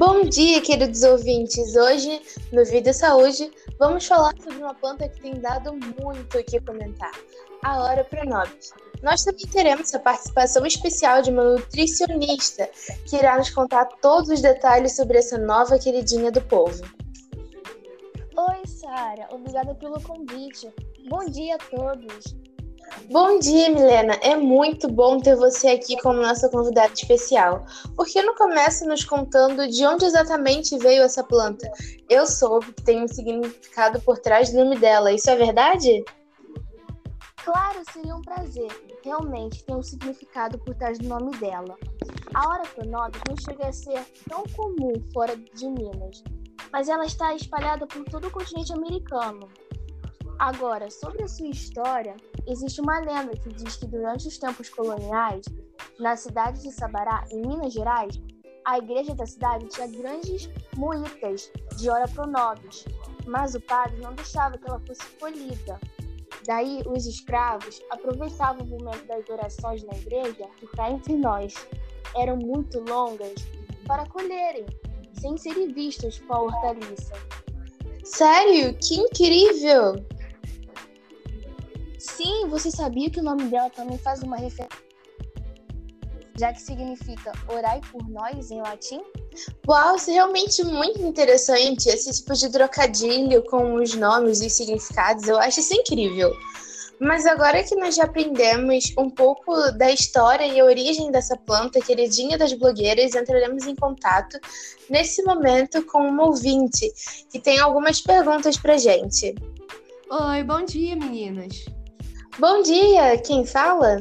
Bom dia, queridos ouvintes. Hoje, no Vida Saúde, vamos falar sobre uma planta que tem dado muito o que comentar, a Hora Pronobis. Nós também teremos a participação especial de uma nutricionista que irá nos contar todos os detalhes sobre essa nova queridinha do povo. Oi, Sara. Obrigada pelo convite. Bom dia a todos. Bom dia, Milena. É muito bom ter você aqui como nossa convidada especial. Por que não começa nos contando de onde exatamente veio essa planta? Eu soube que tem um significado por trás do nome dela. Isso é verdade? Claro, seria um prazer. Realmente tem um significado por trás do nome dela. A hora pronobis não chega a ser tão comum fora de Minas, mas ela está espalhada por todo o continente americano. Agora, sobre a sua história, existe uma lenda que diz que durante os tempos coloniais, na cidade de Sabará, em Minas Gerais, a igreja da cidade tinha grandes moitas de ora pronobis, mas o padre não deixava que ela fosse colhida. Daí, os escravos aproveitavam o momento das orações na igreja, que cá entre nós eram muito longas, para colherem, sem serem vistos com a hortaliça. Sério? Que incrível! Sim, você sabia que o nome dela também faz uma referência, já que significa orai por nós em latim? Uau, isso é realmente muito interessante. Esse tipo de trocadilho com os nomes e significados, eu acho isso incrível. Mas agora que nós já aprendemos um pouco da história e a origem dessa planta queridinha das blogueiras, entraremos em contato nesse momento com uma ouvinte que tem algumas perguntas pra gente. Oi, bom dia, meninas. Bom dia, quem fala?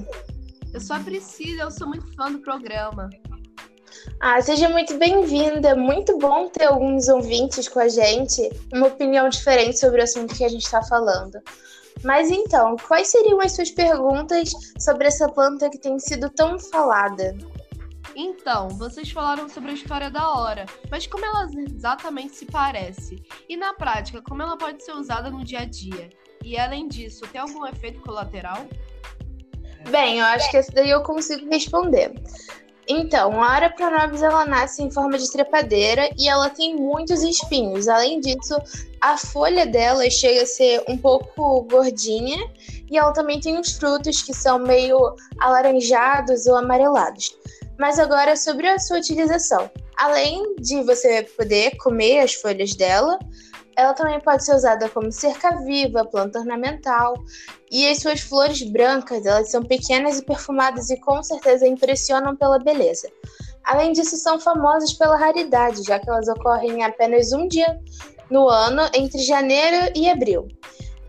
Eu sou a Priscila, eu sou muito fã do programa. Ah, seja muito bem-vinda. Muito bom ter alguns ouvintes com a gente, uma opinião diferente sobre o assunto que a gente está falando. Mas então, quais seriam as suas perguntas sobre essa planta que tem sido tão falada? Então, vocês falaram sobre a história da hora, mas como ela exatamente se parece? E na prática, como ela pode ser usada no dia a dia? E além disso, tem algum efeito colateral? Bem, eu acho que esse daí eu consigo responder. Então, a Ara pronobis ela nasce em forma de trepadeira e ela tem muitos espinhos. Além disso, a folha dela chega a ser um pouco gordinha e ela também tem uns frutos que são meio alaranjados ou amarelados. Mas agora sobre a sua utilização. Além de você poder comer as folhas dela, ela também pode ser usada como cerca-viva, planta ornamental, e as suas flores brancas, elas são pequenas e perfumadas e com certeza impressionam pela beleza. Além disso, são famosas pela raridade, já que elas ocorrem apenas um dia no ano, entre janeiro e abril.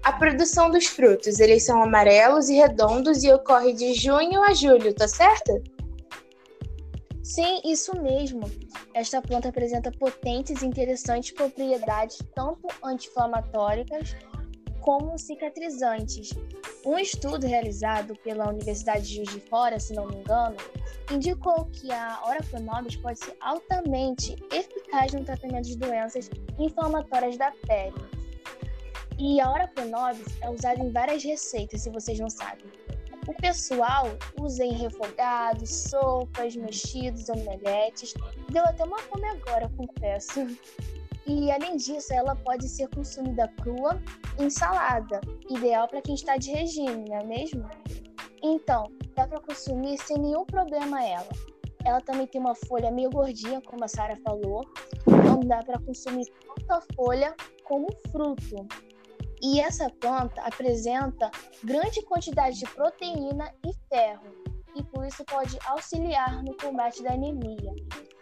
A produção dos frutos, eles são amarelos e redondos e ocorre de junho a julho, tá certo? Sim, isso mesmo. Esta planta apresenta potentes e interessantes propriedades tanto anti-inflamatórias como cicatrizantes. Um estudo realizado pela Universidade de Juiz de Fora, se não me engano, indicou que a Ora pronobis pode ser altamente eficaz no tratamento de doenças inflamatórias da pele. E a Ora pronobis é usada em várias receitas, se vocês não sabem. O pessoal usa em refogados, sopas, mexidos, omeletes. Deu até uma fome agora, confesso. E além disso, ela pode ser consumida crua em salada, ideal para quem está de regime, não é mesmo? Então, dá para consumir sem nenhum problema ela. Ela também tem uma folha meio gordinha, como a Sara falou, então dá para consumir tanto a folha como o fruto. E essa planta apresenta grande quantidade de proteína e ferro, e por isso pode auxiliar no combate da anemia,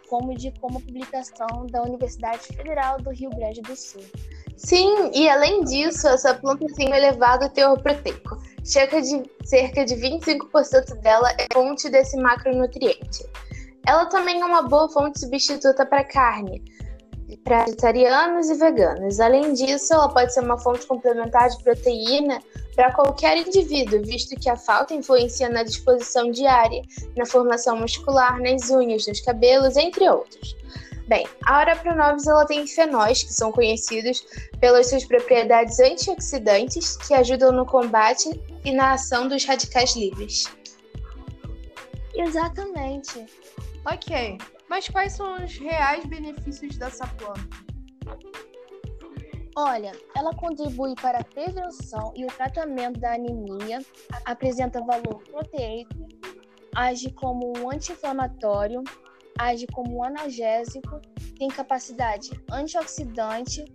como de como publicação da Universidade Federal do Rio Grande do Sul. Sim, e além disso, essa planta tem um elevado teor proteico. Cerca de, cerca de 25% dela é fonte desse macronutriente. Ela também é uma boa fonte substituta para carne, para vegetarianos e veganos. Além disso, ela pode ser uma fonte complementar de proteína para qualquer indivíduo, visto que a falta influencia na disposição diária, na formação muscular, nas unhas, nos cabelos, entre outros. Bem, a Pronovis ela tem fenóis que são conhecidos pelas suas propriedades antioxidantes que ajudam no combate e na ação dos radicais livres. Exatamente. Ok, mas quais são os reais benefícios dessa planta? Olha, ela contribui para a prevenção e o tratamento da anemia, apresenta valor proteico, age como um anti-inflamatório, age como um analgésico, tem capacidade antioxidante,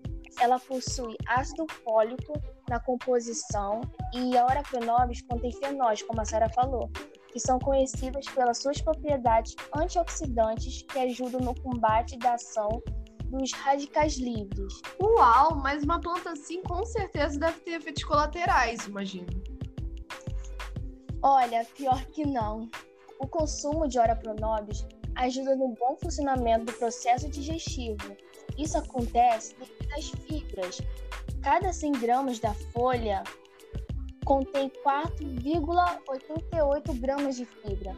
ela possui ácido fólico na composição e a Orapronobis contém fenóis, como a Sara falou, que são conhecidas pelas suas propriedades antioxidantes que ajudam no combate da ação dos radicais livres. Uau, mas uma planta assim com certeza deve ter efeitos colaterais, imagino. Olha, pior que não. O consumo de Ora Pronobis ajuda no bom funcionamento do processo digestivo. Isso acontece devido às fibras. Cada 100 gramas da folha contém 4,88 gramas de fibra.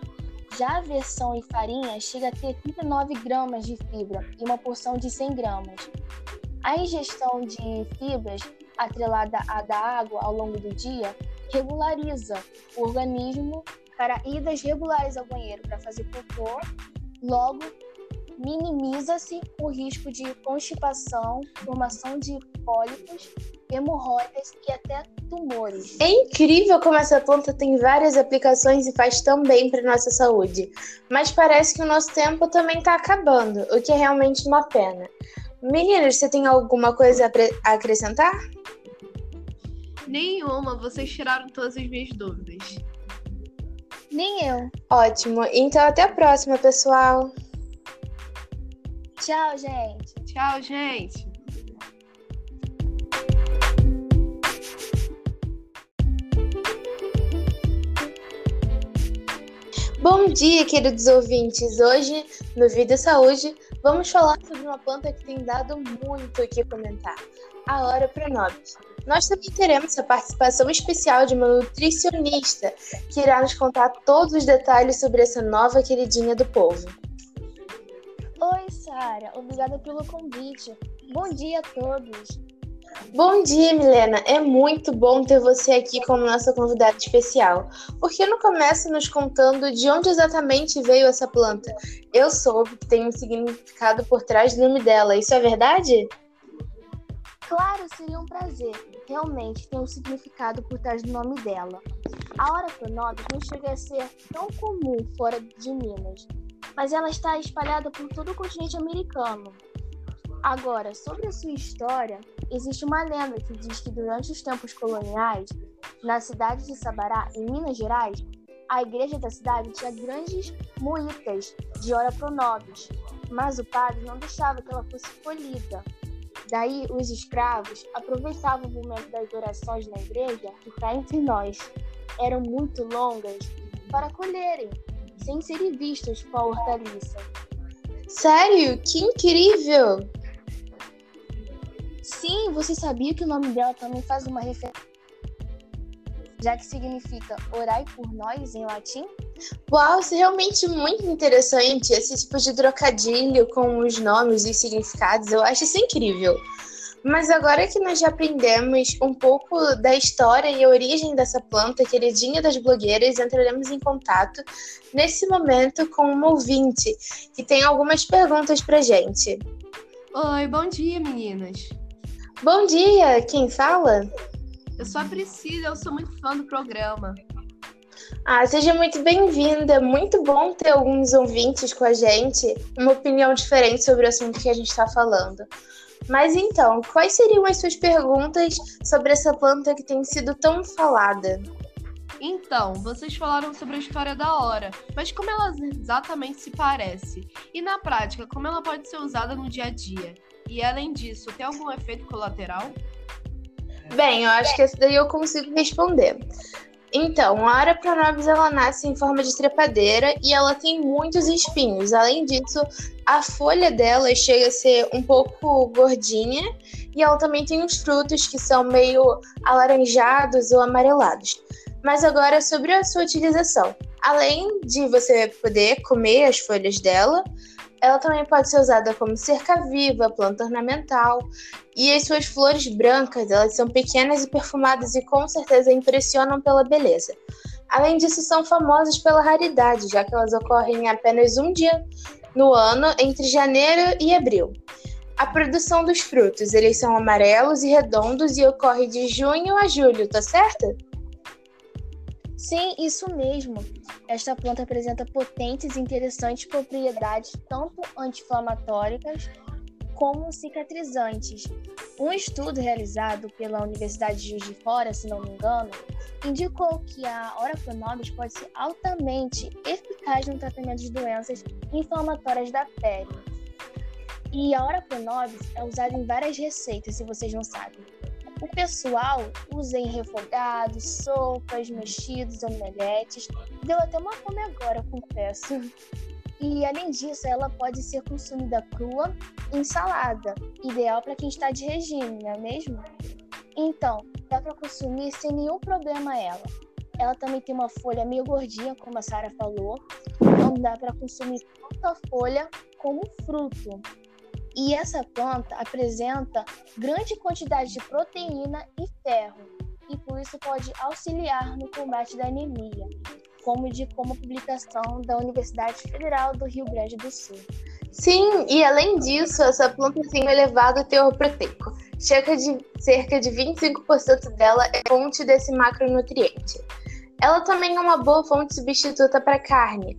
Já a versão em farinha chega a ter 39 gramas de fibra e uma porção de 100 gramas. A ingestão de fibras atrelada à da água ao longo do dia regulariza o organismo para idas regulares ao banheiro para fazer cocô, logo minimiza-se o risco de constipação, formação de pólipos, hemorroidas e até tumores. É incrível como essa planta tem várias aplicações e faz tão bem para nossa saúde. Mas parece que o nosso tempo também está acabando, o que é realmente uma pena. Meninas, você tem alguma coisa a acrescentar? Nenhuma, vocês tiraram todas as minhas dúvidas. Nem eu. Ótimo, então até a próxima, pessoal. Tchau, gente. Tchau, gente. Bom dia, queridos ouvintes. Hoje, no Vida Saúde, vamos falar sobre uma planta que tem dado muito o que comentar, a Hora Pronobis. Nós também teremos a participação especial de uma nutricionista que irá nos contar todos os detalhes sobre essa nova queridinha do povo. Oi, Sara. Obrigada pelo convite. Bom dia a todos. Bom dia, Milena. É muito bom ter você aqui como nossa convidada especial. Por que não começa nos contando de onde exatamente veio essa planta? Eu soube que tem um significado por trás do nome dela. Isso é verdade? Claro, seria um prazer. Realmente tem um significado por trás do nome dela. A hora pronobis não chega a ser tão comum fora de Minas, mas ela está espalhada por todo o continente americano. Agora, sobre a sua história, existe uma lenda que diz que durante os tempos coloniais, na cidade de Sabará, em Minas Gerais, a igreja da cidade tinha grandes moitas de ora pronobis, mas o padre não deixava que ela fosse colhida. Daí, os escravos aproveitavam o momento das orações na igreja, que cá entre nós eram muito longas, para colherem, sem serem vistos com a hortaliça. Sério? Que incrível! Sim, você sabia que o nome dela também faz uma referência, já que significa orai por nós em latim? Uau, isso é realmente muito interessante. Esse tipo de trocadilho com os nomes e significados, eu acho isso incrível. Mas agora que nós já aprendemos um pouco da história e a origem dessa planta queridinha das blogueiras, entraremos em contato nesse momento com uma ouvinte que tem algumas perguntas pra gente. Oi, bom dia, meninas. Bom dia, quem fala? Eu sou a Priscila, eu sou muito fã do programa. Ah, seja muito bem-vinda. Muito bom ter alguns ouvintes com a gente, uma opinião diferente sobre o assunto que a gente está falando. Mas então, quais seriam as suas perguntas sobre essa planta que tem sido tão falada? Então, vocês falaram sobre a história da hora, mas como ela exatamente se parece? E na prática, como ela pode ser usada no dia a dia? E além disso, tem algum efeito colateral? Bem, eu acho que esse daí eu consigo responder. Então, a Ara pronobis ela nasce em forma de trepadeira e ela tem muitos espinhos. Além disso, a folha dela chega a ser um pouco gordinha e ela também tem os frutos que são meio alaranjados ou amarelados. Mas agora sobre a sua utilização. Além de você poder comer as folhas dela, ela também pode ser usada como cerca-viva, planta ornamental. E as suas flores brancas, elas são pequenas e perfumadas e com certeza impressionam pela beleza. Além disso, são famosas pela raridade, já que elas ocorrem apenas um dia no ano, entre janeiro e abril. A produção dos frutos, eles são amarelos e redondos e ocorre de junho a julho, tá certo? Sim, isso mesmo. Esta planta apresenta potentes e interessantes propriedades tanto anti-inflamatórias como cicatrizantes. Um estudo realizado pela Universidade de Juiz de Fora, se não me engano, indicou que a Ora pronobis pode ser altamente eficaz no tratamento de doenças inflamatórias da pele. E a Ora pronobis é usada em várias receitas, se vocês não sabem. O pessoal usa em refogados, sopas, mexidos, omeletes. Deu até uma fome agora, confesso. E além disso, ela pode ser consumida crua em salada, ideal para quem está de regime, não é mesmo? Então, dá para consumir sem nenhum problema ela. Ela também tem uma folha meio gordinha, como a Sara falou. Não dá para consumir tanto a folha como fruto. E essa planta apresenta grande quantidade de proteína e ferro, e por isso pode auxiliar no combate da anemia, como de como publicação da Universidade Federal do Rio Grande do Sul. Sim, e além disso, essa planta tem um elevado teor proteico. Cerca de, cerca de 25% dela é fonte desse macronutriente. Ela também é uma boa fonte substituta para carne,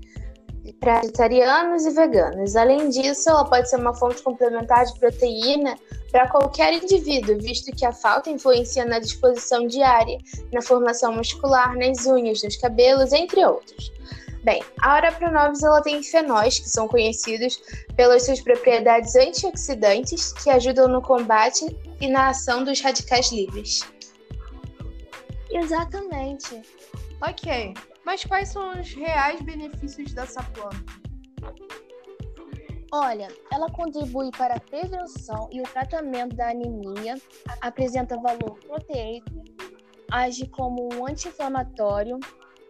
para vegetarianos e veganos. Além disso, ela pode ser uma fonte complementar de proteína para qualquer indivíduo, visto que a falta influencia na disposição diária, na formação muscular, nas unhas, nos cabelos, entre outros. Bem, a Ora Pronovis ela tem fenóis que são conhecidos pelas suas propriedades antioxidantes que ajudam no combate e na ação dos radicais livres. Exatamente. Ok, mas quais são os reais benefícios dessa planta? Olha, ela contribui para a prevenção e o tratamento da anemia, apresenta valor proteico, age como um anti-inflamatório,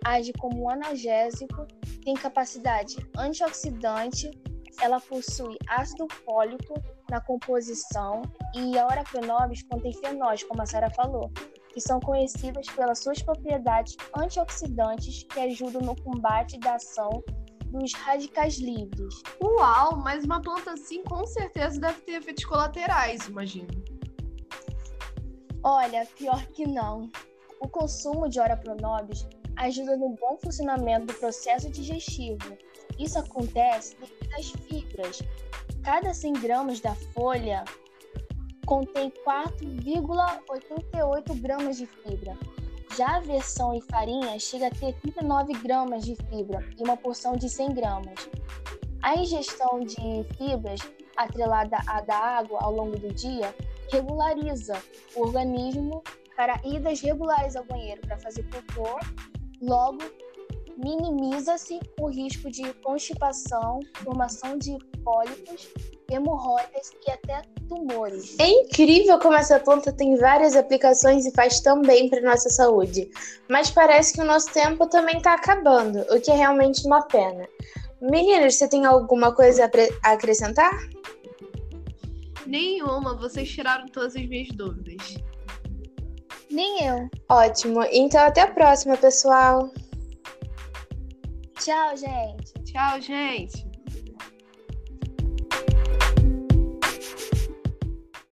age como um analgésico, tem capacidade antioxidante, ela possui ácido fólico na composição e a oracronobis contém fenóis, como a Sara falou, que são conhecidas pelas suas propriedades antioxidantes que ajudam no combate da ação dos radicais livres. Uau, mas uma planta assim com certeza deve ter efeitos colaterais, imagino. Olha, pior que não. O consumo de ora pronobis ajuda no bom funcionamento do processo digestivo. Isso acontece devido às fibras. Cada 100 gramas da folha contém 4,88 gramas de fibra. Já a versão em farinha chega a ter 39 gramas de fibra e uma porção de 100 gramas. A ingestão de fibras atrelada à da água ao longo do dia regulariza o organismo para idas regulares ao banheiro para fazer cocô, logo minimiza-se o risco de constipação, formação de pólipos, hemorroidas e até tumores. É incrível como essa planta tem várias aplicações e faz tão bem para nossa saúde. Mas parece que o nosso tempo também está acabando, o que é realmente uma pena. Meninas, você tem alguma coisa a acrescentar? Nenhuma, vocês tiraram todas as minhas dúvidas. Nem eu. Ótimo, então até a próxima, pessoal. Tchau, gente. Tchau, gente.